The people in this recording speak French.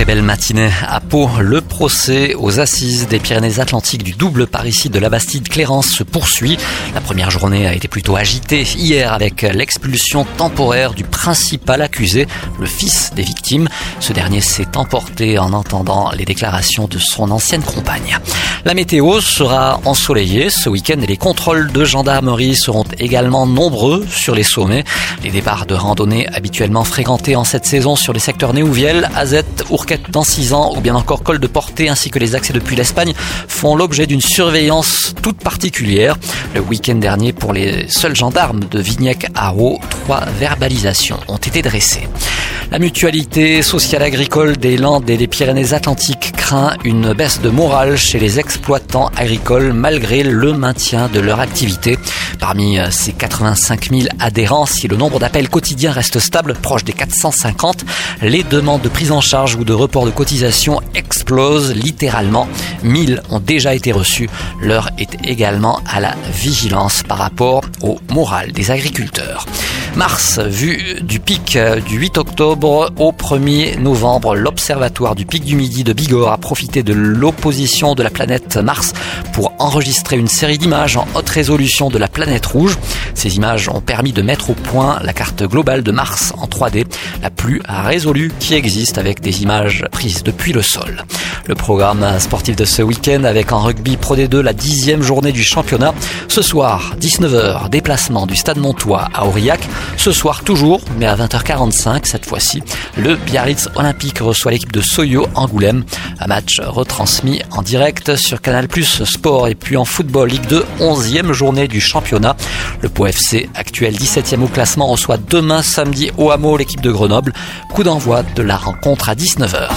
Très belle matinée à Pau. Le procès aux assises des Pyrénées-Atlantiques du double parricide de la Bastide Clérance se poursuit. La première journée a été plutôt agitée hier avec l'expulsion temporaire du principal accusé, le fils des victimes. Ce dernier s'est emporté en entendant les déclarations de son ancienne compagne. La météo sera ensoleillée ce week-end et les contrôles de gendarmerie seront également nombreux sur les sommets. Les départs de randonnée habituellement fréquentés en cette saison sur les secteurs Néouviel, Azette, Dans 6 ans ou bien encore Col de Portée ainsi que les accès depuis l'Espagne font l'objet d'une surveillance toute particulière. Le week-end dernier, pour les seuls gendarmes de Vignac-Haro, trois verbalisations ont été dressées. La mutualité sociale agricole des Landes et des Pyrénées-Atlantiques craint une baisse de morale chez les exploitants agricoles malgré le maintien de leur activité. Parmi ces 85 000 adhérents, si le nombre d'appels quotidiens reste stable, proche des 450, les demandes de prise en charge ou de report de cotisation explosent littéralement. 1000 ont déjà été reçus. L'heure est également à la vigilance par rapport au moral des agriculteurs. Mars, vue du pic du 8 octobre au 1er novembre, l'Observatoire du pic du Midi de Bigorre a profité de l'opposition de la planète Mars pour enregistrer une série d'images en haute résolution de la planète rouge. Ces images ont permis de mettre au point la carte globale de Mars en 3D, la plus résolue qui existe avec des images prises depuis le sol. Le programme sportif de ce week-end avec en rugby Pro D2 la dixième journée du championnat. Ce soir, 19h, déplacement du Stade Montois à Aurillac. Ce soir toujours, mais à 20h45 cette fois-ci, le Biarritz Olympique reçoit l'équipe de Soyo Angoulême. Un match retransmis en direct sur Canal Plus Sport et puis en football Ligue 2, 11e journée du championnat. Le Pau FC, actuel 17e au classement, reçoit demain samedi au Hameau l'équipe de Grenoble. Coup d'envoi de la rencontre à 19h.